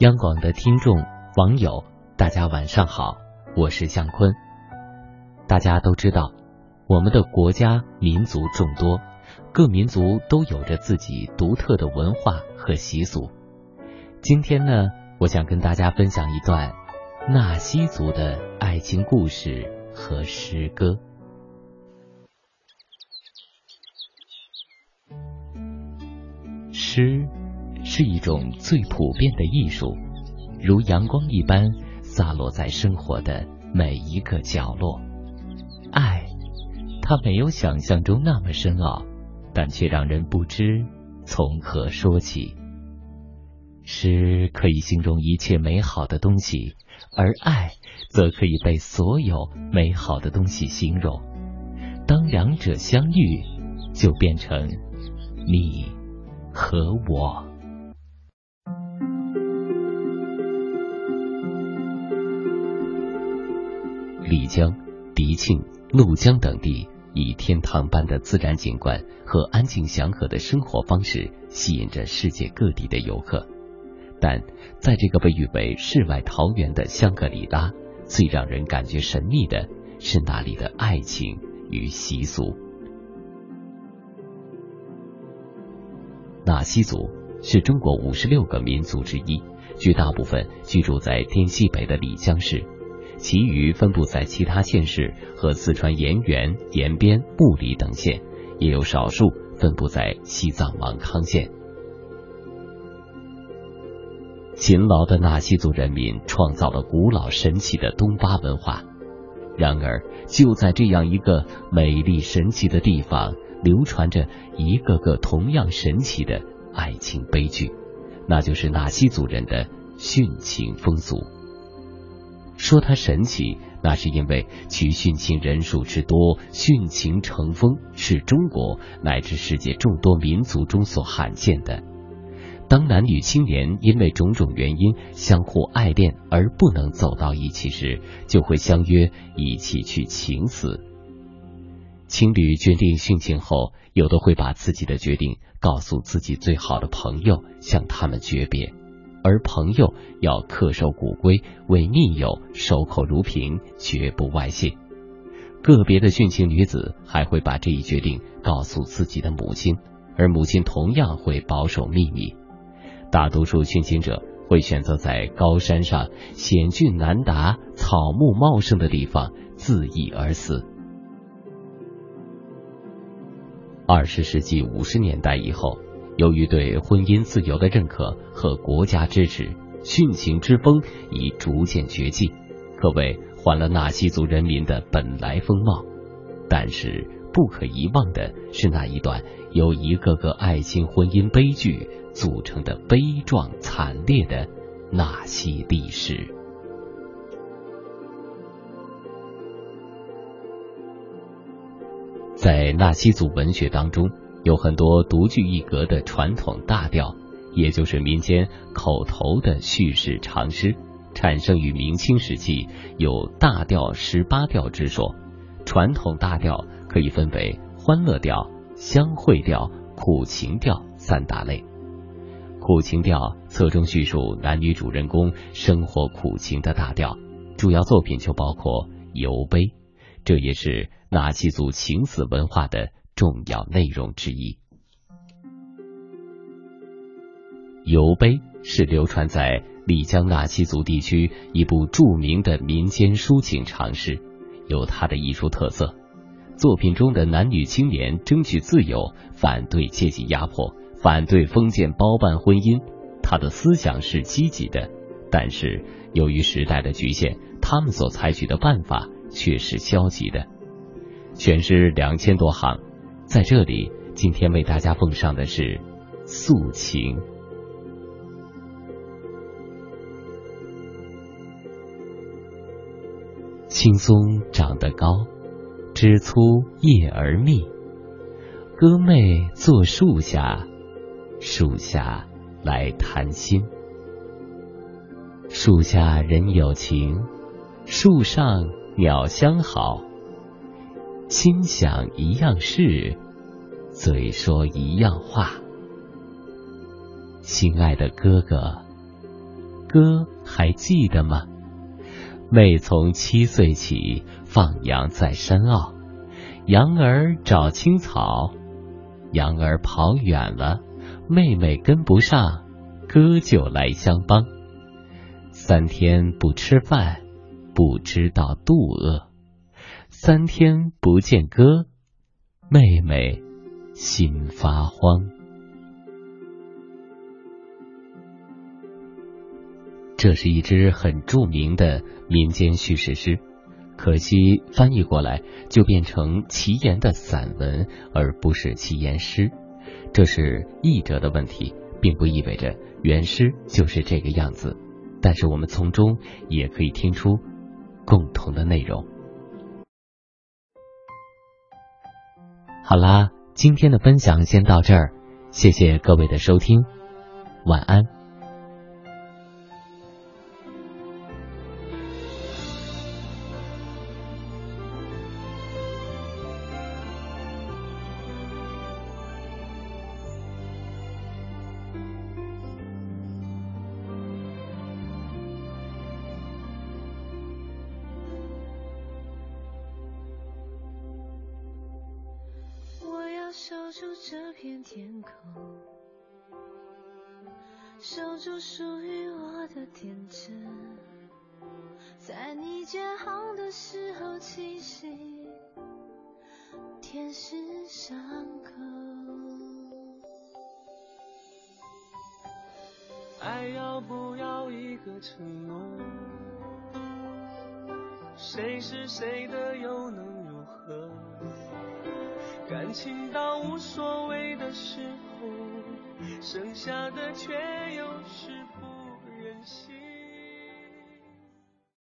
央广的听众、网友，大家晚上好，我是向坤。大家都知道，我们的国家民族众多，各民族都有着自己独特的文化和习俗。今天呢，我想跟大家分享一段纳西族的爱情故事和诗歌。诗。是一种最普遍的艺术，如阳光一般洒落在生活的每一个角落。爱，它没有想象中那么深奥，但却让人不知从何说起。诗可以形容一切美好的东西，而爱则可以被所有美好的东西形容。当两者相遇，就变成你和我。丽江、迪庆、怒江等地以天堂般的自然景观和安静祥和的生活方式吸引着世界各地的游客，但在这个被誉为世外桃源的香格里拉，最让人感觉神秘的是那里的爱情与习俗。纳西族是中国五十六个民族之一，绝大部分居住在滇西北的丽江市。其余分布在其他县市和四川盐源、延边、木里等县，也有少数分布在西藏芒康县。勤劳的纳西族人民创造了古老神奇的东巴文化。然而，就在这样一个美丽神奇的地方，流传着一个个同样神奇的爱情悲剧，那就是纳西族人的殉情风俗。说它神奇，那是因为其殉情人数之多，殉情成风，是中国乃至世界众多民族中所罕见的。当男女青年因为种种原因相互爱恋而不能走到一起时，就会相约一起去请死。情侣决定殉情后，有的会把自己的决定告诉自己最好的朋友，向他们诀别。而朋友要恪守古规，为密友守口如瓶，绝不外泄。个别的殉情女子还会把这一决定告诉自己的母亲，而母亲同样会保守秘密。大多数殉情者会选择在高山上险峻难达、草木茂盛的地方自缢而死。二十世纪五十年代以后。由于对婚姻自由的认可和国家支持，殉情之风已逐渐绝迹，可谓还了纳西族人民的本来风貌。但是不可遗忘的是那一段由一个个爱情婚姻悲剧组成的悲壮惨烈的纳西历史。在纳西族文学当中。有很多独具一格的传统大调，也就是民间口头的叙事长诗，产生于明清时期，有大调十八调之说。传统大调可以分为欢乐调、相会调、苦情调三大类。苦情调侧重叙述男女主人公生活苦情的大调，主要作品就包括游悲，这也是纳西族情死文化的。重要内容之一，游碑是流传在丽江纳西族地区一部著名的民间抒情长诗，有它的艺术特色。作品中的男女青年争取自由，反对阶级压迫，反对封建包办婚姻。他的思想是积极的，但是由于时代的局限，他们所采取的办法却是消极的。全诗两千多行。在这里，今天为大家奉上的是素琴。青松长得高，枝粗叶儿密。哥妹坐树下，树下来谈心。树下人有情，树上鸟相好。心想一样事，嘴说一样话。心爱的哥哥，哥还记得吗？妹从七岁起放羊在山坳，羊儿找青草，羊儿跑远了，妹妹跟不上，哥就来相帮。三天不吃饭，不知道肚饿；三天不见哥，妹妹心发慌。这是一支很著名的民间叙事诗，可惜翻译过来就变成奇言的散文，而不是奇言诗。这是译者的问题，并不意味着原诗就是这个样子。但是我们从中也可以听出共同的内容。好啦，今天的分享先到这儿，谢谢各位的收听，晚安。守住这片天空，守住属于我的天真，在你建好的时候栖息，天使伤口。爱要不要一个承诺？谁是谁的又能如何？感情到无所谓的时候，剩下的却又是不忍心。